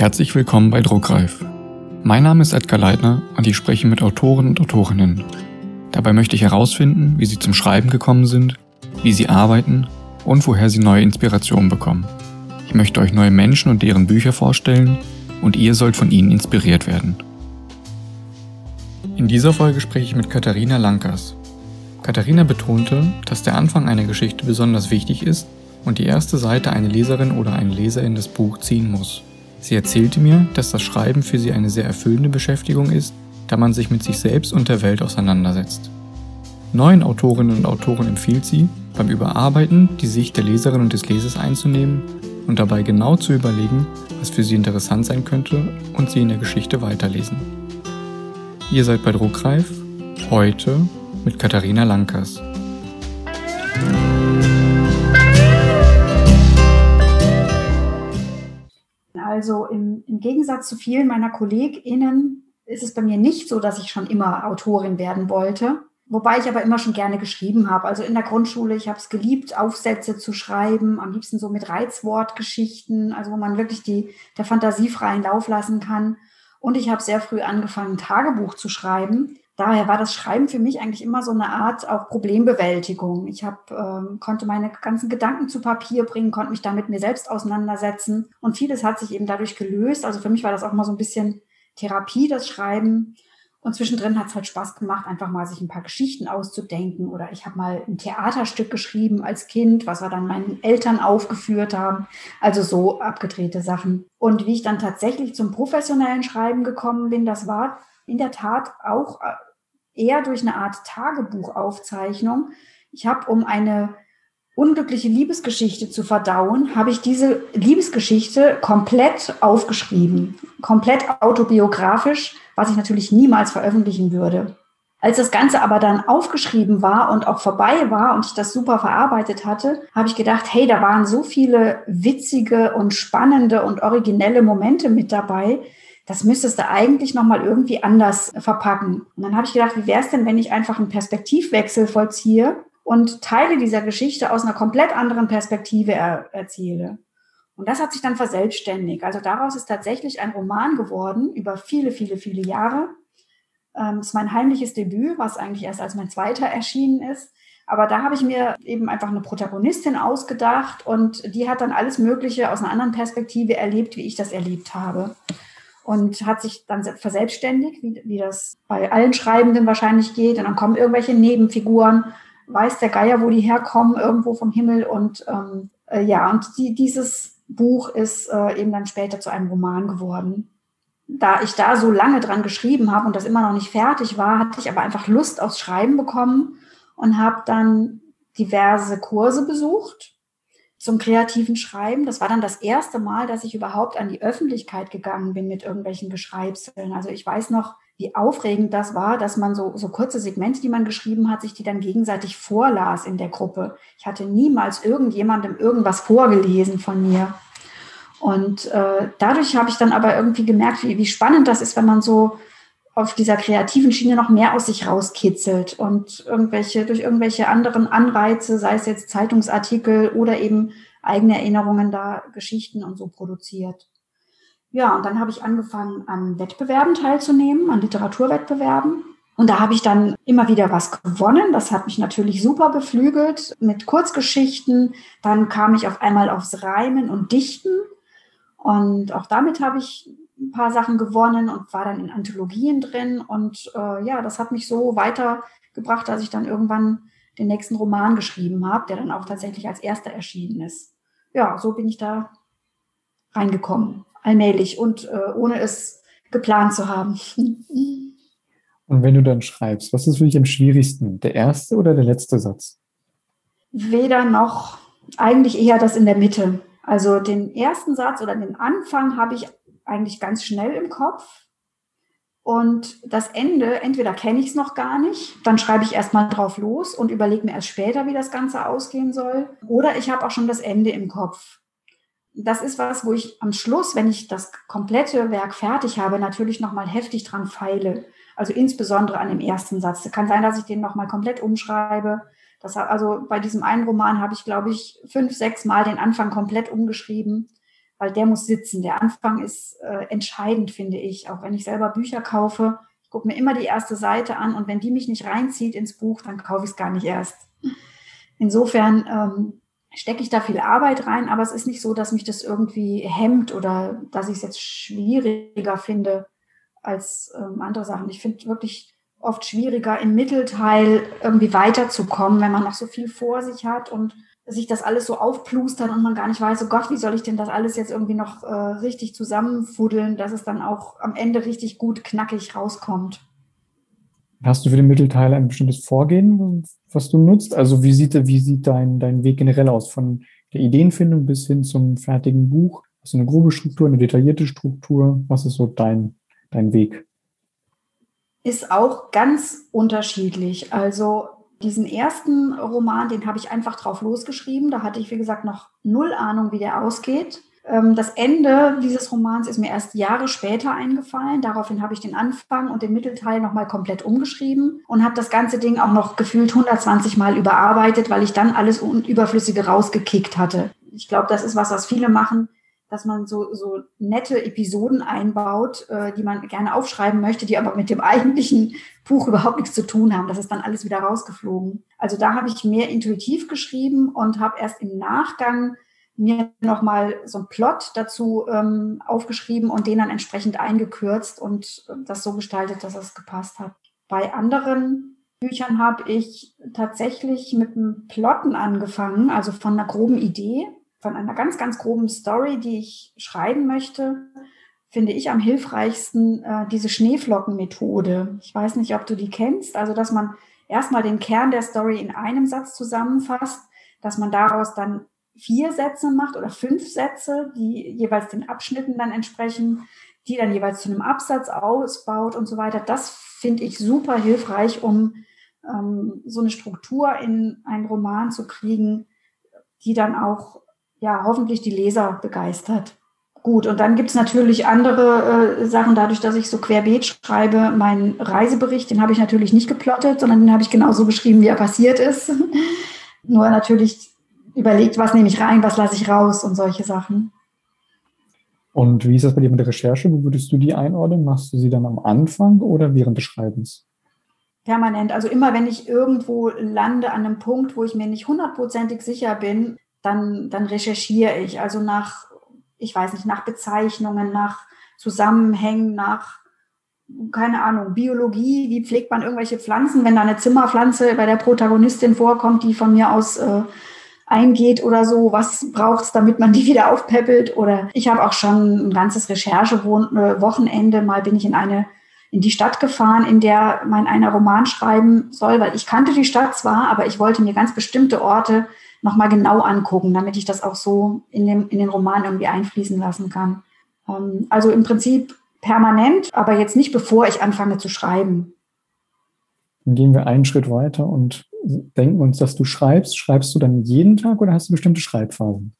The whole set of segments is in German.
Herzlich willkommen bei Druckreif. Mein Name ist Edgar Leitner und ich spreche mit Autoren und Autorinnen. Dabei möchte ich herausfinden, wie sie zum Schreiben gekommen sind, wie sie arbeiten und woher sie neue Inspirationen bekommen. Ich möchte euch neue Menschen und deren Bücher vorstellen und ihr sollt von ihnen inspiriert werden. In dieser Folge spreche ich mit Katharina Lankers. Katharina betonte, dass der Anfang einer Geschichte besonders wichtig ist und die erste Seite eine Leserin oder ein Leser in das Buch ziehen muss. Sie erzählte mir, dass das Schreiben für sie eine sehr erfüllende Beschäftigung ist, da man sich mit sich selbst und der Welt auseinandersetzt. Neuen Autorinnen und Autoren empfiehlt sie, beim Überarbeiten die Sicht der Leserin und des Lesers einzunehmen und dabei genau zu überlegen, was für sie interessant sein könnte und sie in der Geschichte weiterlesen. Ihr seid bei Druckreif, heute mit Katharina Lankers. Also im, im Gegensatz zu vielen meiner KollegInnen ist es bei mir nicht so, dass ich schon immer Autorin werden wollte. Wobei ich aber immer schon gerne geschrieben habe. Also in der Grundschule, ich habe es geliebt, Aufsätze zu schreiben, am liebsten so mit Reizwortgeschichten, also wo man wirklich die, der Fantasie freien Lauf lassen kann. Und ich habe sehr früh angefangen, Tagebuch zu schreiben daher war das Schreiben für mich eigentlich immer so eine Art auch Problembewältigung. Ich hab, ähm, konnte meine ganzen Gedanken zu Papier bringen, konnte mich da mit mir selbst auseinandersetzen und vieles hat sich eben dadurch gelöst. Also für mich war das auch mal so ein bisschen Therapie, das Schreiben. Und zwischendrin hat es halt Spaß gemacht, einfach mal sich ein paar Geschichten auszudenken. Oder ich habe mal ein Theaterstück geschrieben als Kind, was wir dann meinen Eltern aufgeführt haben. Also so abgedrehte Sachen. Und wie ich dann tatsächlich zum professionellen Schreiben gekommen bin, das war in der Tat auch äh, eher durch eine Art Tagebuchaufzeichnung. Ich habe, um eine unglückliche Liebesgeschichte zu verdauen, habe ich diese Liebesgeschichte komplett aufgeschrieben, komplett autobiografisch, was ich natürlich niemals veröffentlichen würde. Als das Ganze aber dann aufgeschrieben war und auch vorbei war und ich das super verarbeitet hatte, habe ich gedacht, hey, da waren so viele witzige und spannende und originelle Momente mit dabei, das müsstest du eigentlich nochmal irgendwie anders verpacken. Und dann habe ich gedacht, wie wäre es denn, wenn ich einfach einen Perspektivwechsel vollziehe und Teile dieser Geschichte aus einer komplett anderen Perspektive er erzähle. Und das hat sich dann verselbstständigt. Also daraus ist tatsächlich ein Roman geworden über viele, viele, viele Jahre. Ähm, das ist mein heimliches Debüt, was eigentlich erst als mein zweiter erschienen ist. Aber da habe ich mir eben einfach eine Protagonistin ausgedacht und die hat dann alles Mögliche aus einer anderen Perspektive erlebt, wie ich das erlebt habe und hat sich dann verselbstständigt, wie, wie das bei allen Schreibenden wahrscheinlich geht. Und dann kommen irgendwelche Nebenfiguren, weiß der Geier, wo die herkommen, irgendwo vom Himmel. Und ähm, äh, ja, und die, dieses Buch ist äh, eben dann später zu einem Roman geworden. Da ich da so lange dran geschrieben habe und das immer noch nicht fertig war, hatte ich aber einfach Lust aufs Schreiben bekommen und habe dann diverse Kurse besucht zum kreativen Schreiben. Das war dann das erste Mal, dass ich überhaupt an die Öffentlichkeit gegangen bin mit irgendwelchen Geschreibseln. Also ich weiß noch, wie aufregend das war, dass man so, so kurze Segmente, die man geschrieben hat, sich die dann gegenseitig vorlas in der Gruppe. Ich hatte niemals irgendjemandem irgendwas vorgelesen von mir. Und äh, dadurch habe ich dann aber irgendwie gemerkt, wie, wie spannend das ist, wenn man so auf dieser kreativen Schiene noch mehr aus sich rauskitzelt und irgendwelche, durch irgendwelche anderen Anreize, sei es jetzt Zeitungsartikel oder eben eigene Erinnerungen da Geschichten und so produziert. Ja, und dann habe ich angefangen, an Wettbewerben teilzunehmen, an Literaturwettbewerben. Und da habe ich dann immer wieder was gewonnen. Das hat mich natürlich super beflügelt mit Kurzgeschichten. Dann kam ich auf einmal aufs Reimen und Dichten. Und auch damit habe ich ein paar Sachen gewonnen und war dann in Anthologien drin. Und äh, ja, das hat mich so weitergebracht, dass ich dann irgendwann den nächsten Roman geschrieben habe, der dann auch tatsächlich als erster erschienen ist. Ja, so bin ich da reingekommen, allmählich und äh, ohne es geplant zu haben. Und wenn du dann schreibst, was ist für dich am schwierigsten, der erste oder der letzte Satz? Weder noch, eigentlich eher das in der Mitte. Also den ersten Satz oder den Anfang habe ich eigentlich ganz schnell im Kopf. Und das Ende, entweder kenne ich es noch gar nicht, dann schreibe ich erstmal drauf los und überlege mir erst später, wie das Ganze ausgehen soll. Oder ich habe auch schon das Ende im Kopf. Das ist was, wo ich am Schluss, wenn ich das komplette Werk fertig habe, natürlich nochmal heftig dran feile. Also insbesondere an dem ersten Satz. Es kann sein, dass ich den nochmal komplett umschreibe. Das, also bei diesem einen Roman habe ich, glaube ich, fünf, sechs Mal den Anfang komplett umgeschrieben weil der muss sitzen. Der Anfang ist äh, entscheidend, finde ich. Auch wenn ich selber Bücher kaufe, ich gucke mir immer die erste Seite an und wenn die mich nicht reinzieht ins Buch, dann kaufe ich es gar nicht erst. Insofern ähm, stecke ich da viel Arbeit rein, aber es ist nicht so, dass mich das irgendwie hemmt oder dass ich es jetzt schwieriger finde als ähm, andere Sachen. Ich finde wirklich oft schwieriger, im Mittelteil irgendwie weiterzukommen, wenn man noch so viel vor sich hat und sich das alles so aufplustert und man gar nicht weiß, oh Gott, wie soll ich denn das alles jetzt irgendwie noch äh, richtig zusammenfuddeln, dass es dann auch am Ende richtig gut knackig rauskommt. Hast du für den Mittelteil ein bestimmtes Vorgehen, was du nutzt? Also wie sieht, wie sieht dein, dein Weg generell aus? Von der Ideenfindung bis hin zum fertigen Buch? Hast du eine grobe Struktur, eine detaillierte Struktur? Was ist so dein, dein Weg? Ist auch ganz unterschiedlich. Also diesen ersten Roman, den habe ich einfach drauf losgeschrieben. Da hatte ich, wie gesagt, noch null Ahnung, wie der ausgeht. Ähm, das Ende dieses Romans ist mir erst Jahre später eingefallen. Daraufhin habe ich den Anfang und den Mittelteil nochmal komplett umgeschrieben und habe das ganze Ding auch noch gefühlt 120 Mal überarbeitet, weil ich dann alles Überflüssige rausgekickt hatte. Ich glaube, das ist was, was viele machen dass man so, so nette Episoden einbaut, äh, die man gerne aufschreiben möchte, die aber mit dem eigentlichen Buch überhaupt nichts zu tun haben. Das ist dann alles wieder rausgeflogen. Also da habe ich mehr intuitiv geschrieben und habe erst im Nachgang mir nochmal so einen Plot dazu ähm, aufgeschrieben und den dann entsprechend eingekürzt und das so gestaltet, dass es gepasst hat. Bei anderen Büchern habe ich tatsächlich mit einem Plotten angefangen, also von einer groben Idee von einer ganz, ganz groben Story, die ich schreiben möchte, finde ich am hilfreichsten äh, diese Schneeflockenmethode. Ich weiß nicht, ob du die kennst. Also, dass man erstmal den Kern der Story in einem Satz zusammenfasst, dass man daraus dann vier Sätze macht oder fünf Sätze, die jeweils den Abschnitten dann entsprechen, die dann jeweils zu einem Absatz ausbaut und so weiter. Das finde ich super hilfreich, um ähm, so eine Struktur in einen Roman zu kriegen, die dann auch ja, hoffentlich die Leser begeistert. Gut, und dann gibt es natürlich andere äh, Sachen, dadurch, dass ich so querbeet schreibe. Mein Reisebericht, den habe ich natürlich nicht geplottet, sondern den habe ich genauso geschrieben, wie er passiert ist. Nur natürlich überlegt, was nehme ich rein, was lasse ich raus und solche Sachen. Und wie ist das bei dir mit der Recherche? Wo würdest du die einordnen? Machst du sie dann am Anfang oder während des Schreibens? Permanent. Also immer, wenn ich irgendwo lande an einem Punkt, wo ich mir nicht hundertprozentig sicher bin, dann, dann recherchiere ich. Also nach, ich weiß nicht, nach Bezeichnungen, nach Zusammenhängen, nach, keine Ahnung, Biologie, wie pflegt man irgendwelche Pflanzen, wenn da eine Zimmerpflanze bei der Protagonistin vorkommt, die von mir aus äh, eingeht oder so, was braucht es, damit man die wieder aufpäppelt? Oder ich habe auch schon ein ganzes Recherchewochenende, mal bin ich in eine in die Stadt gefahren, in der mein einer Roman schreiben soll, weil ich kannte die Stadt zwar, aber ich wollte mir ganz bestimmte Orte nochmal genau angucken, damit ich das auch so in, dem, in den Roman irgendwie einfließen lassen kann. Ähm, also im Prinzip permanent, aber jetzt nicht bevor ich anfange zu schreiben. Dann gehen wir einen Schritt weiter und denken uns, dass du schreibst. Schreibst du dann jeden Tag oder hast du bestimmte Schreibphasen?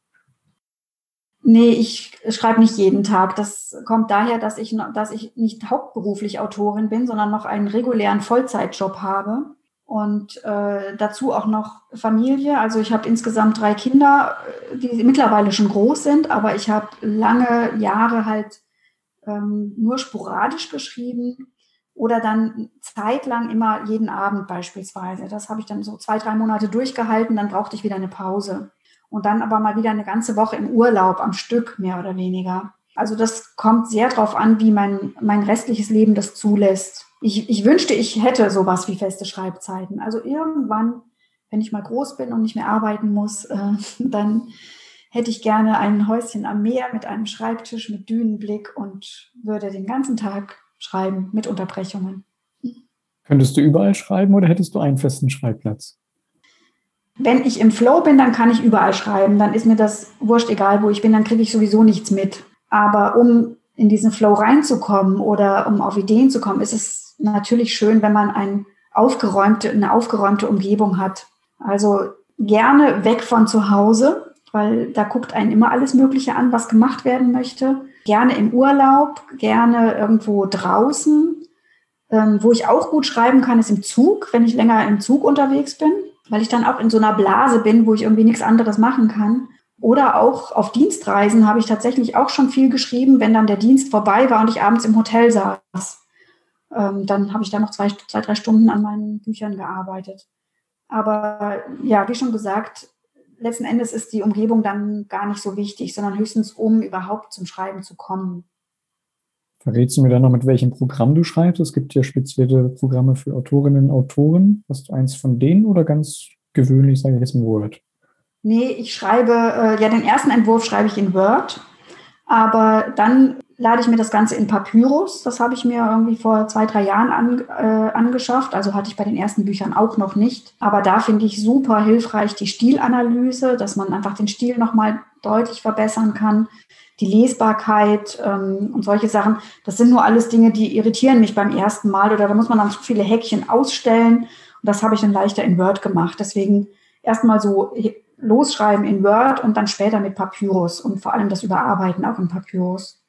Nee, ich schreibe nicht jeden Tag. Das kommt daher, dass ich, dass ich nicht hauptberuflich Autorin bin, sondern noch einen regulären Vollzeitjob habe und äh, dazu auch noch Familie. Also ich habe insgesamt drei Kinder, äh, die mittlerweile schon groß sind, aber ich habe lange Jahre halt ähm, nur sporadisch geschrieben oder dann zeitlang immer jeden Abend beispielsweise. Das habe ich dann so zwei, drei Monate durchgehalten, dann brauchte ich wieder eine Pause. Und dann aber mal wieder eine ganze Woche im Urlaub am Stück, mehr oder weniger. Also das kommt sehr darauf an, wie mein, mein restliches Leben das zulässt ich, ich wünschte, ich hätte sowas wie feste Schreibzeiten. Also irgendwann, wenn ich mal groß bin und nicht mehr arbeiten muss, äh, dann hätte ich gerne ein Häuschen am Meer mit einem Schreibtisch mit Dünenblick und würde den ganzen Tag schreiben mit Unterbrechungen. Könntest du überall schreiben oder hättest du einen festen Schreibplatz? Wenn ich im Flow bin, dann kann ich überall schreiben. Dann ist mir das wurscht, egal wo ich bin, dann kriege ich sowieso nichts mit. Aber um in diesen Flow reinzukommen oder um auf Ideen zu kommen, ist es natürlich schön, wenn man ein aufgeräumte, eine aufgeräumte Umgebung hat. Also gerne weg von zu Hause, weil da guckt einen immer alles Mögliche an, was gemacht werden möchte. Gerne im Urlaub, gerne irgendwo draußen. Ähm, wo ich auch gut schreiben kann, ist im Zug, wenn ich länger im Zug unterwegs bin, weil ich dann auch in so einer Blase bin, wo ich irgendwie nichts anderes machen kann. Oder auch auf Dienstreisen habe ich tatsächlich auch schon viel geschrieben, wenn dann der Dienst vorbei war und ich abends im Hotel saß. Ähm, dann habe ich da noch zwei, zwei, drei Stunden an meinen Büchern gearbeitet. Aber ja, wie schon gesagt, letzten Endes ist die Umgebung dann gar nicht so wichtig, sondern höchstens, um überhaupt zum Schreiben zu kommen. Verrätst du mir dann noch, mit welchem Programm du schreibst? Es gibt ja spezielle Programme für Autorinnen und Autoren. Hast du eins von denen oder ganz gewöhnlich, sage ich jetzt, in Word? Nee, ich schreibe, äh, ja, den ersten Entwurf schreibe ich in Word, aber dann lade ich mir das Ganze in Papyrus. Das habe ich mir irgendwie vor zwei, drei Jahren an, äh, angeschafft. Also hatte ich bei den ersten Büchern auch noch nicht. Aber da finde ich super hilfreich die Stilanalyse, dass man einfach den Stil nochmal deutlich verbessern kann. Die Lesbarkeit ähm, und solche Sachen. Das sind nur alles Dinge, die irritieren mich beim ersten Mal oder da muss man dann zu viele Häkchen ausstellen. Und das habe ich dann leichter in Word gemacht. Deswegen erstmal so losschreiben in Word und dann später mit Papyrus und vor allem das Überarbeiten auch in Papyrus.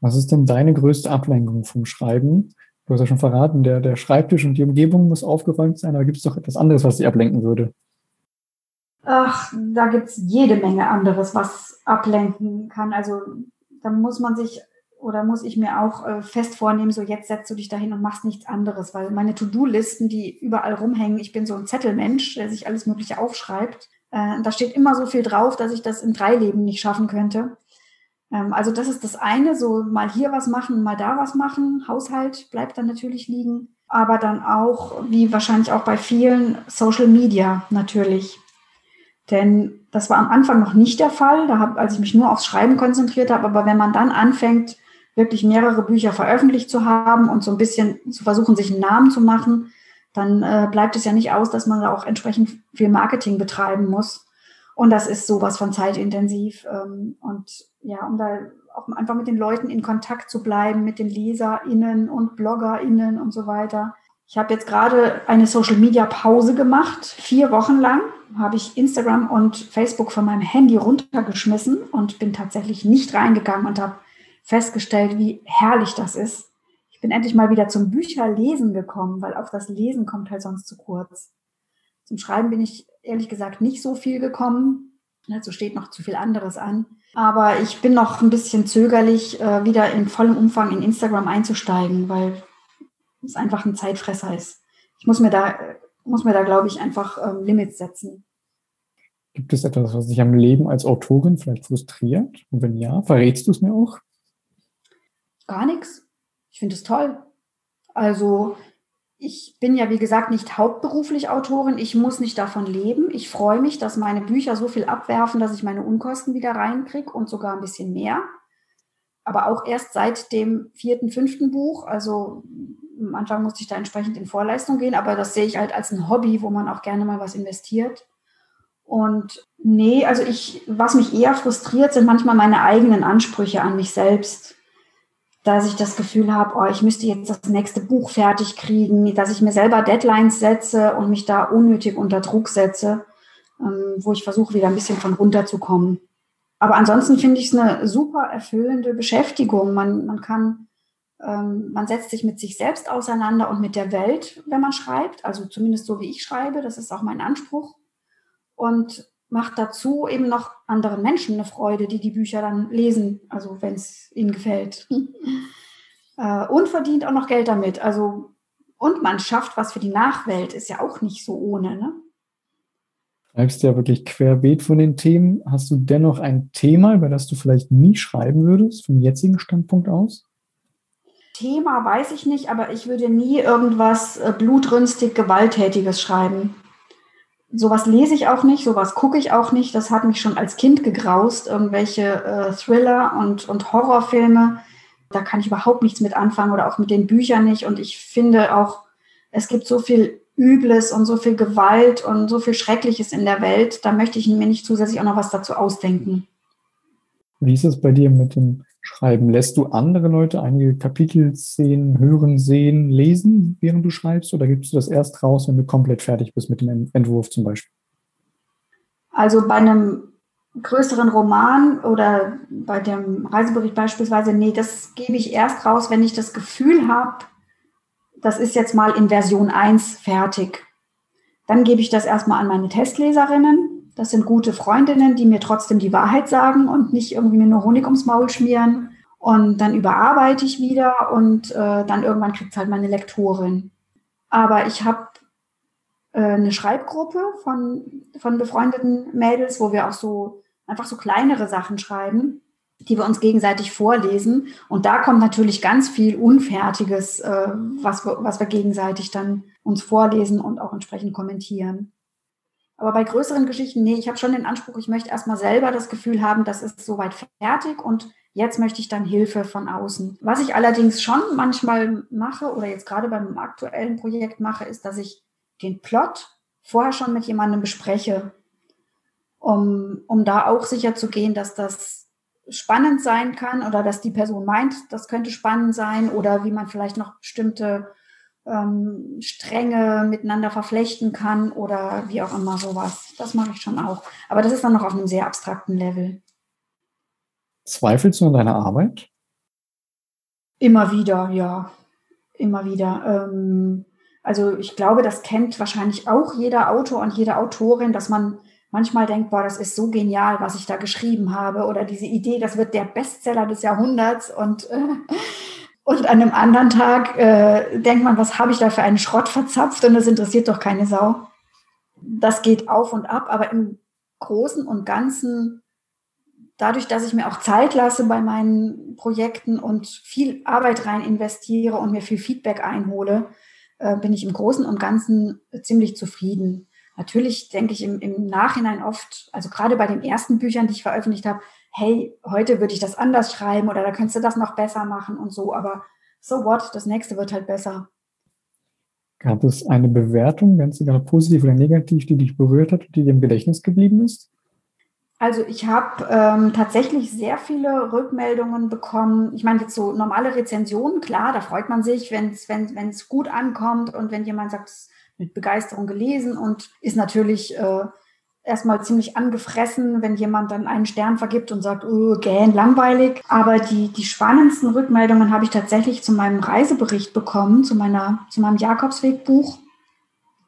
Was ist denn deine größte Ablenkung vom Schreiben? Du hast ja schon verraten, der, der Schreibtisch und die Umgebung muss aufgeräumt sein, aber gibt es doch etwas anderes, was dich ablenken würde? Ach, da gibt es jede Menge anderes, was ablenken kann. Also da muss man sich oder muss ich mir auch äh, fest vornehmen, so jetzt setzt du dich dahin und machst nichts anderes, weil meine To-Do-Listen, die überall rumhängen, ich bin so ein Zettelmensch, der sich alles Mögliche aufschreibt. Äh, da steht immer so viel drauf, dass ich das in drei Leben nicht schaffen könnte. Ähm, also das ist das eine, so mal hier was machen, mal da was machen. Haushalt bleibt dann natürlich liegen, aber dann auch, wie wahrscheinlich auch bei vielen, Social Media natürlich. Denn das war am Anfang noch nicht der Fall, da hab, als ich mich nur aufs Schreiben konzentriert habe. Aber wenn man dann anfängt, wirklich mehrere Bücher veröffentlicht zu haben und so ein bisschen zu versuchen, sich einen Namen zu machen, dann äh, bleibt es ja nicht aus, dass man da auch entsprechend viel Marketing betreiben muss. Und das ist sowas von zeitintensiv. Ähm, und ja, um da auch einfach mit den Leuten in Kontakt zu bleiben, mit den LeserInnen und BloggerInnen und so weiter. Ich habe jetzt gerade eine Social Media Pause gemacht. Vier Wochen lang habe ich Instagram und Facebook von meinem Handy runtergeschmissen und bin tatsächlich nicht reingegangen und habe festgestellt, wie herrlich das ist. Ich bin endlich mal wieder zum Bücherlesen gekommen, weil auch das Lesen kommt halt sonst zu kurz. Zum Schreiben bin ich ehrlich gesagt nicht so viel gekommen. Dazu steht noch zu viel anderes an. Aber ich bin noch ein bisschen zögerlich, äh, wieder in vollem Umfang in Instagram einzusteigen, weil es einfach ein Zeitfresser ist. Ich muss mir da, muss mir da, glaube ich, einfach ähm, Limits setzen. Gibt es etwas, was dich am Leben als Autorin vielleicht frustriert? Und wenn ja, verrätst du es mir auch? Gar nichts. Ich finde es toll. Also ich bin ja, wie gesagt, nicht hauptberuflich Autorin. Ich muss nicht davon leben. Ich freue mich, dass meine Bücher so viel abwerfen, dass ich meine Unkosten wieder reinkriege und sogar ein bisschen mehr. Aber auch erst seit dem vierten, fünften Buch. Also am Anfang musste ich da entsprechend in Vorleistung gehen, aber das sehe ich halt als ein Hobby, wo man auch gerne mal was investiert. Und nee, also ich, was mich eher frustriert, sind manchmal meine eigenen Ansprüche an mich selbst dass ich das Gefühl habe, oh, ich müsste jetzt das nächste Buch fertig kriegen, dass ich mir selber Deadlines setze und mich da unnötig unter Druck setze, ähm, wo ich versuche, wieder ein bisschen von runterzukommen. Aber ansonsten finde ich es eine super erfüllende Beschäftigung. Man, man kann, ähm, man setzt sich mit sich selbst auseinander und mit der Welt, wenn man schreibt. Also zumindest so wie ich schreibe, das ist auch mein Anspruch. Und macht dazu eben noch anderen Menschen eine Freude, die die Bücher dann lesen, also wenn es ihnen gefällt. äh, und verdient auch noch Geld damit. Also und man schafft was für die Nachwelt, ist ja auch nicht so ohne. Ne? Schreibst ja wirklich querbeet von den Themen. Hast du dennoch ein Thema, über das du vielleicht nie schreiben würdest, vom jetzigen Standpunkt aus? Thema weiß ich nicht, aber ich würde nie irgendwas äh, blutrünstig Gewalttätiges schreiben sowas lese ich auch nicht, sowas gucke ich auch nicht. Das hat mich schon als Kind gegraust, irgendwelche äh, Thriller und, und Horrorfilme. Da kann ich überhaupt nichts mit anfangen oder auch mit den Büchern nicht. Und ich finde auch, es gibt so viel Übles und so viel Gewalt und so viel Schreckliches in der Welt. Da möchte ich mir nicht zusätzlich auch noch was dazu ausdenken. Wie ist es bei dir mit dem Schreiben? Lässt du andere Leute einige Kapitel sehen, hören, sehen, lesen, während du schreibst? Oder gibst du das erst raus, wenn du komplett fertig bist mit dem Entwurf zum Beispiel? Also bei einem größeren Roman oder bei dem Reisebericht beispielsweise, nee, das gebe ich erst raus, wenn ich das Gefühl habe, das ist jetzt mal in Version 1 fertig. Dann gebe ich das erstmal an meine Testleserinnen Das sind gute Freundinnen, die mir trotzdem die Wahrheit sagen und nicht irgendwie mir nur Honig ums Maul schmieren. Und dann überarbeite ich wieder und äh, dann irgendwann kriegt es halt meine Lektorin. Aber ich habe äh, eine Schreibgruppe von, von befreundeten Mädels, wo wir auch so einfach so kleinere Sachen schreiben, die wir uns gegenseitig vorlesen. Und da kommt natürlich ganz viel Unfertiges, äh, was, wir, was wir gegenseitig dann uns vorlesen und auch entsprechend kommentieren. Aber bei größeren Geschichten, nee, ich habe schon den Anspruch, ich möchte erstmal selber das Gefühl haben, das ist soweit fertig und jetzt möchte ich dann Hilfe von außen. Was ich allerdings schon manchmal mache oder jetzt gerade beim aktuellen Projekt mache, ist, dass ich den Plot vorher schon mit jemandem bespreche, um, um da auch sicher zu gehen, dass das spannend sein kann oder dass die Person meint, das könnte spannend sein oder wie man vielleicht noch bestimmte ähm, Stränge miteinander verflechten kann oder wie auch immer sowas. Das mache ich schon auch. Aber das ist dann noch auf einem sehr abstrakten Level. Zweifelst du an deiner Arbeit? Immer wieder, ja. Immer wieder. Ähm, also ich glaube, das kennt wahrscheinlich auch jeder Autor und jede Autorin, dass man manchmal denkt, boah, das ist so genial, was ich da geschrieben habe oder diese Idee, das wird der Bestseller des Jahrhunderts und äh, und an einem anderen Tag äh, denkt man, was habe ich da für einen Schrott verzapft und das interessiert doch keine Sau. Das geht auf und ab, aber im Großen und Ganzen, dadurch, dass ich mir auch Zeit lasse bei meinen Projekten und viel Arbeit rein investiere und mir viel Feedback einhole, äh, bin ich im Großen und Ganzen ziemlich zufrieden. Natürlich denke ich im, im Nachhinein oft, also gerade bei den ersten Büchern, die ich veröffentlicht habe, hey, heute würde ich das anders schreiben oder da könntest du das noch besser machen und so, aber so what, das nächste wird halt besser. Gab es eine Bewertung, ganz egal positiv oder negativ, die dich berührt hat und die dir im Gedächtnis geblieben ist? Also ich habe ähm, tatsächlich sehr viele Rückmeldungen bekommen. Ich meine jetzt so normale Rezensionen, klar, da freut man sich, wenn es wenn, wenn's gut ankommt und wenn jemand sagt, es mit Begeisterung gelesen und ist natürlich äh, erstmal ziemlich angefressen, wenn jemand dann einen Stern vergibt und sagt, oh, gähn, langweilig. Aber die, die spannendsten Rückmeldungen habe ich tatsächlich zu meinem Reisebericht bekommen, zu, meiner, zu meinem Jakobsweg-Buch,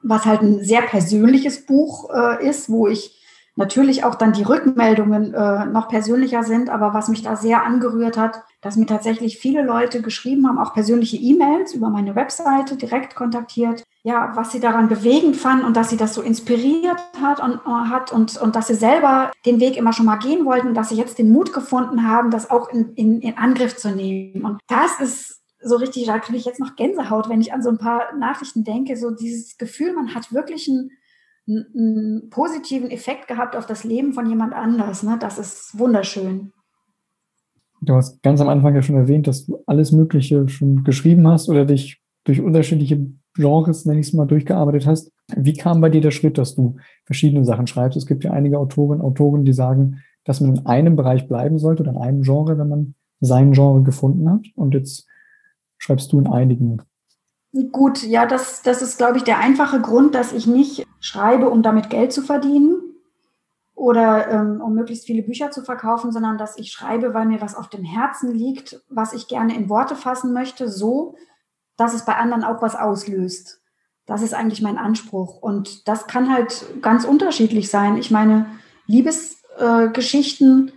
was halt ein sehr persönliches Buch äh, ist, wo ich natürlich auch dann die Rückmeldungen äh, noch persönlicher sind, aber was mich da sehr angerührt hat, dass mir tatsächlich viele Leute geschrieben haben, auch persönliche E-Mails über meine Webseite direkt kontaktiert, ja, was sie daran bewegend fanden und dass sie das so inspiriert hat und, uh, hat und, und dass sie selber den Weg immer schon mal gehen wollten, dass sie jetzt den Mut gefunden haben, das auch in, in, in Angriff zu nehmen. Und das ist so richtig, da kriege ich jetzt noch Gänsehaut, wenn ich an so ein paar Nachrichten denke, so dieses Gefühl, man hat wirklich einen, einen positiven Effekt gehabt auf das Leben von jemand anders. Ne? Das ist wunderschön. Du hast ganz am Anfang ja schon erwähnt, dass du alles Mögliche schon geschrieben hast oder dich durch unterschiedliche Genres, nenne ich es mal, durchgearbeitet hast. Wie kam bei dir der Schritt, dass du verschiedene Sachen schreibst? Es gibt ja einige Autorinnen, Autoren, die sagen, dass man in einem Bereich bleiben sollte oder in einem Genre, wenn man sein Genre gefunden hat. Und jetzt schreibst du in einigen. Gut, ja, das, das ist, glaube ich, der einfache Grund, dass ich nicht schreibe, um damit Geld zu verdienen oder ähm, um möglichst viele Bücher zu verkaufen, sondern dass ich schreibe, weil mir was auf dem Herzen liegt, was ich gerne in Worte fassen möchte, so, dass es bei anderen auch was auslöst. Das ist eigentlich mein Anspruch. Und das kann halt ganz unterschiedlich sein. Ich meine, Liebesgeschichten äh,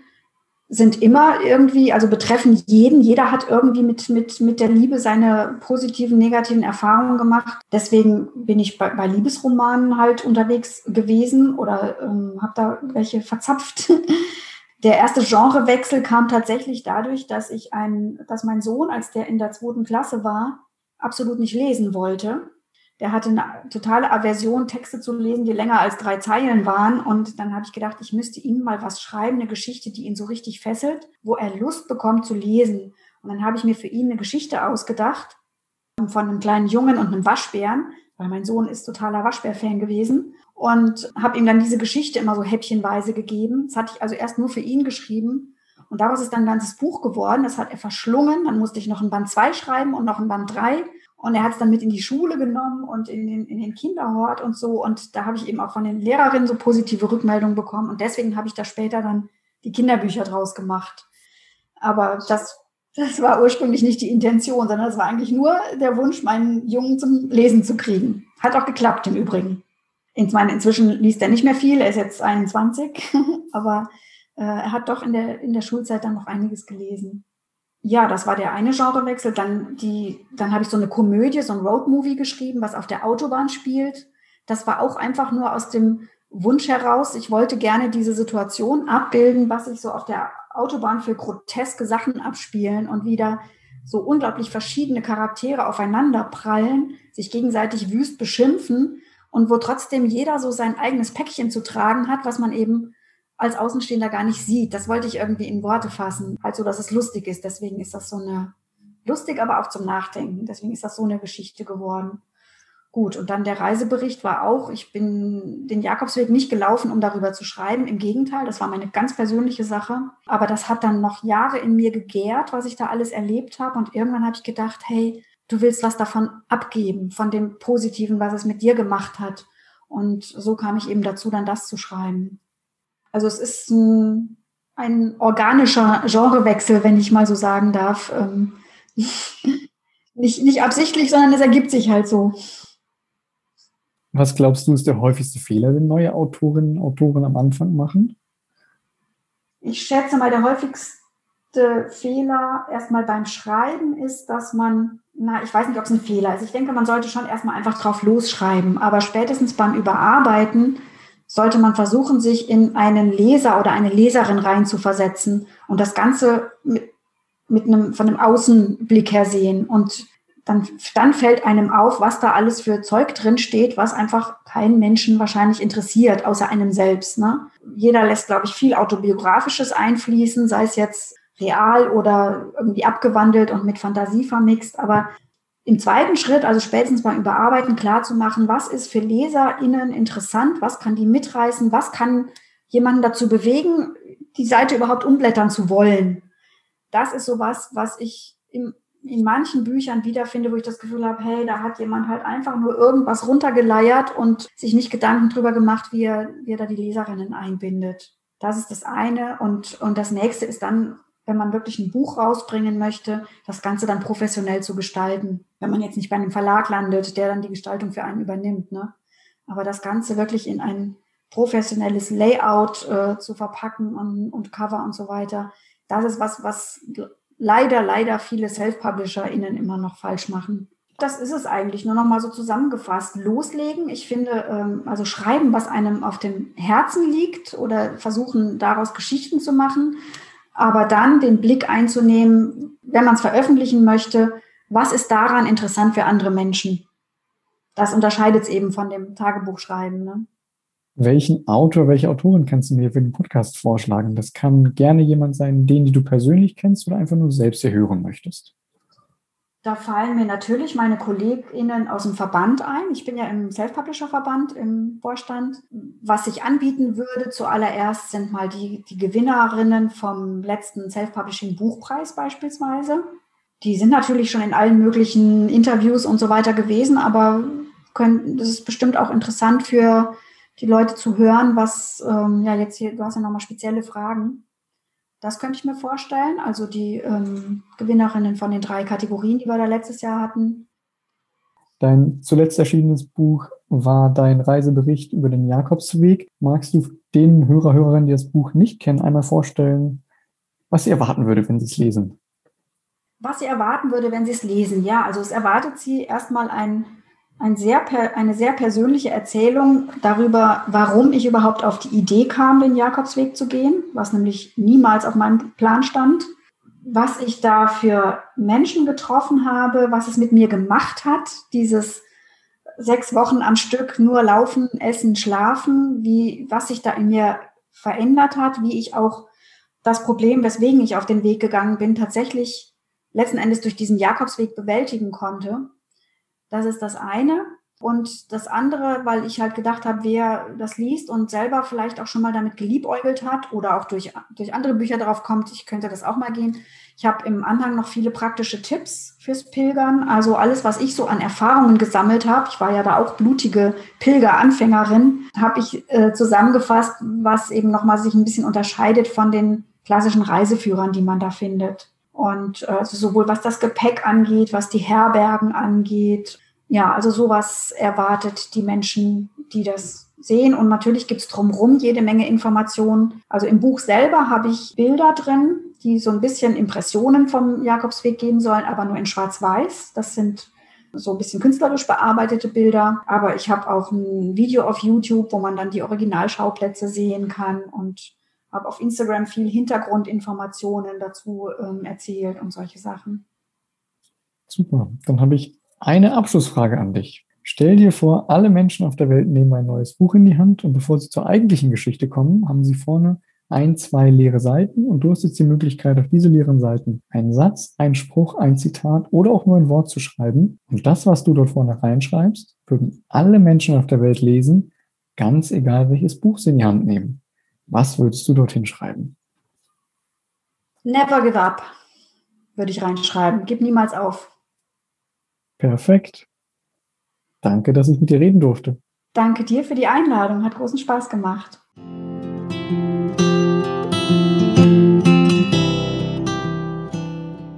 sind immer irgendwie, also betreffen jeden. Jeder hat irgendwie mit, mit, mit der Liebe seine positiven, negativen Erfahrungen gemacht. Deswegen bin ich bei, bei Liebesromanen halt unterwegs gewesen oder ähm, habe da welche verzapft. Der erste Genrewechsel kam tatsächlich dadurch, dass ich ein, dass mein Sohn, als der in der zweiten Klasse war, absolut nicht lesen wollte. Der hatte eine totale Aversion, Texte zu lesen, die länger als drei Zeilen waren. Und dann habe ich gedacht, ich müsste ihm mal was schreiben, eine Geschichte, die ihn so richtig fesselt, wo er Lust bekommt zu lesen. Und dann habe ich mir für ihn eine Geschichte ausgedacht von einem kleinen Jungen und einem Waschbären, weil mein Sohn ist totaler Waschbär-Fan gewesen. Und habe ihm dann diese Geschichte immer so häppchenweise gegeben. Das hatte ich also erst nur für ihn geschrieben. Und daraus ist dann ein ganzes Buch geworden. Das hat er verschlungen. Dann musste ich noch ein Band 2 schreiben und noch ein Band 3. Und er hat es dann mit in die Schule genommen und in den, in den Kinderhort und so. Und da habe ich eben auch von den Lehrerinnen so positive Rückmeldungen bekommen. Und deswegen habe ich da später dann die Kinderbücher draus gemacht. Aber das, das war ursprünglich nicht die Intention, sondern es war eigentlich nur der Wunsch, meinen Jungen zum Lesen zu kriegen. Hat auch geklappt im Übrigen. Ich meine, inzwischen liest er nicht mehr viel, er ist jetzt 21, aber äh, er hat doch in der, in der Schulzeit dann noch einiges gelesen. Ja, das war der eine Genrewechsel. Dann, die, dann habe ich so eine Komödie, so ein Roadmovie geschrieben, was auf der Autobahn spielt. Das war auch einfach nur aus dem Wunsch heraus. Ich wollte gerne diese Situation abbilden, was sich so auf der Autobahn für groteske Sachen abspielen und wieder so unglaublich verschiedene Charaktere aufeinander prallen, sich gegenseitig wüst beschimpfen und wo trotzdem jeder so sein eigenes Päckchen zu tragen hat, was man eben als Außenstehender gar nicht sieht. Das wollte ich irgendwie in Worte fassen, also dass es lustig ist. Deswegen ist das so eine, lustig, aber auch zum Nachdenken. Deswegen ist das so eine Geschichte geworden. Gut, und dann der Reisebericht war auch, ich bin den Jakobsweg nicht gelaufen, um darüber zu schreiben. Im Gegenteil, das war meine ganz persönliche Sache. Aber das hat dann noch Jahre in mir gegärt, was ich da alles erlebt habe. Und irgendwann habe ich gedacht, hey, du willst was davon abgeben, von dem Positiven, was es mit dir gemacht hat. Und so kam ich eben dazu, dann das zu schreiben. Also es ist ein, ein organischer Genrewechsel, wenn ich mal so sagen darf. Ähm, nicht, nicht absichtlich, sondern es ergibt sich halt so. Was glaubst du, ist der häufigste Fehler, den neue Autorinnen und Autoren am Anfang machen? Ich schätze mal, der häufigste Fehler erstmal beim Schreiben ist, dass man, na, ich weiß nicht, ob es ein Fehler ist. Ich denke, man sollte schon erstmal einfach drauf losschreiben. Aber spätestens beim Überarbeiten sollte man versuchen, sich in einen Leser oder eine Leserin reinzuversetzen und das Ganze mit, mit einem, von einem Außenblick her sehen. Und dann, dann fällt einem auf, was da alles für Zeug drin steht, was einfach keinen Menschen wahrscheinlich interessiert, außer einem selbst. Ne? Jeder lässt, glaube ich, viel Autobiografisches einfließen, sei es jetzt real oder irgendwie abgewandelt und mit Fantasie vermixt. Aber im zweiten Schritt, also spätestens beim Überarbeiten, klar zu machen, was ist für LeserInnen interessant, was kann die mitreißen, was kann jemanden dazu bewegen, die Seite überhaupt umblättern zu wollen. Das ist sowas, was ich im, in manchen Büchern wiederfinde, wo ich das Gefühl habe, hey, da hat jemand halt einfach nur irgendwas runtergeleiert und sich nicht Gedanken drüber gemacht, wie er, wie er da die Leserinnen einbindet. Das ist das eine. Und, und das nächste ist dann wenn man wirklich ein Buch rausbringen möchte, das Ganze dann professionell zu gestalten. Wenn man jetzt nicht bei einem Verlag landet, der dann die Gestaltung für einen übernimmt. Ne? Aber das Ganze wirklich in ein professionelles Layout äh, zu verpacken und, und Cover und so weiter, das ist was, was leider, leider viele Self-PublisherInnen immer noch falsch machen. Das ist es eigentlich, nur noch mal so zusammengefasst. Loslegen, ich finde, ähm, also schreiben, was einem auf dem Herzen liegt oder versuchen, daraus Geschichten zu machen aber dann den Blick einzunehmen, wenn man es veröffentlichen möchte, was ist daran interessant für andere Menschen? Das unterscheidet es eben von dem Tagebuchschreiben. Ne? Welchen Autor, welche Autorin kannst du mir für den Podcast vorschlagen? Das kann gerne jemand sein, den du persönlich kennst oder einfach nur selbst erhören möchtest. Da fallen mir natürlich meine KollegInnen aus dem Verband ein. Ich bin ja im Self-Publisher-Verband im Vorstand. Was ich anbieten würde zuallererst sind mal die, die Gewinnerinnen vom letzten Self-Publishing-Buchpreis beispielsweise. Die sind natürlich schon in allen möglichen Interviews und so weiter gewesen, aber können, das ist bestimmt auch interessant für die Leute zu hören, was, ähm, ja, jetzt hier, du hast ja nochmal spezielle Fragen das könnte ich mir vorstellen. Also die ähm, Gewinnerinnen von den drei Kategorien, die wir da letztes Jahr hatten. Dein zuletzt erschienenes Buch war dein Reisebericht über den Jakobsweg. Magst du den Hörer, Hörerinnen, die das Buch nicht kennen, einmal vorstellen, was sie erwarten würde, wenn sie es lesen? Was sie erwarten würde, wenn sie es lesen, ja. Also es erwartet sie erstmal ein ein sehr, eine sehr persönliche Erzählung darüber, warum ich überhaupt auf die Idee kam, den Jakobsweg zu gehen, was nämlich niemals auf meinem Plan stand, was ich da für Menschen getroffen habe, was es mit mir gemacht hat, dieses sechs Wochen am Stück nur laufen, essen, schlafen, wie, was sich da in mir verändert hat, wie ich auch das Problem, weswegen ich auf den Weg gegangen bin, tatsächlich letzten Endes durch diesen Jakobsweg bewältigen konnte. Das ist das eine. Und das andere, weil ich halt gedacht habe, wer das liest und selber vielleicht auch schon mal damit geliebäugelt hat oder auch durch, durch andere Bücher darauf kommt, ich könnte das auch mal gehen. Ich habe im Anhang noch viele praktische Tipps fürs Pilgern. Also alles, was ich so an Erfahrungen gesammelt habe, ich war ja da auch blutige Pilgeranfängerin, habe ich äh, zusammengefasst, was eben nochmal sich ein bisschen unterscheidet von den klassischen Reiseführern, die man da findet. Und äh, also sowohl was das Gepäck angeht, was die Herbergen angeht, ja, also sowas erwartet die Menschen, die das sehen. Und natürlich gibt es drumherum jede Menge Informationen. Also im Buch selber habe ich Bilder drin, die so ein bisschen Impressionen vom Jakobsweg geben sollen, aber nur in Schwarz-Weiß. Das sind so ein bisschen künstlerisch bearbeitete Bilder. Aber ich habe auch ein Video auf YouTube, wo man dann die Originalschauplätze sehen kann und habe auf Instagram viel Hintergrundinformationen dazu ähm, erzählt und solche Sachen. Super. Dann habe ich eine Abschlussfrage an dich. Stell dir vor, alle Menschen auf der Welt nehmen ein neues Buch in die Hand und bevor sie zur eigentlichen Geschichte kommen, haben sie vorne ein, zwei leere Seiten und du hast jetzt die Möglichkeit, auf diese leeren Seiten einen Satz, einen Spruch, ein Zitat oder auch nur ein Wort zu schreiben. Und das, was du dort vorne reinschreibst, würden alle Menschen auf der Welt lesen, ganz egal welches Buch sie in die Hand nehmen. Was würdest du dorthin schreiben? Never give up, würde ich reinschreiben. Gib niemals auf. Perfekt. Danke, dass ich mit dir reden durfte. Danke dir für die Einladung. Hat großen Spaß gemacht.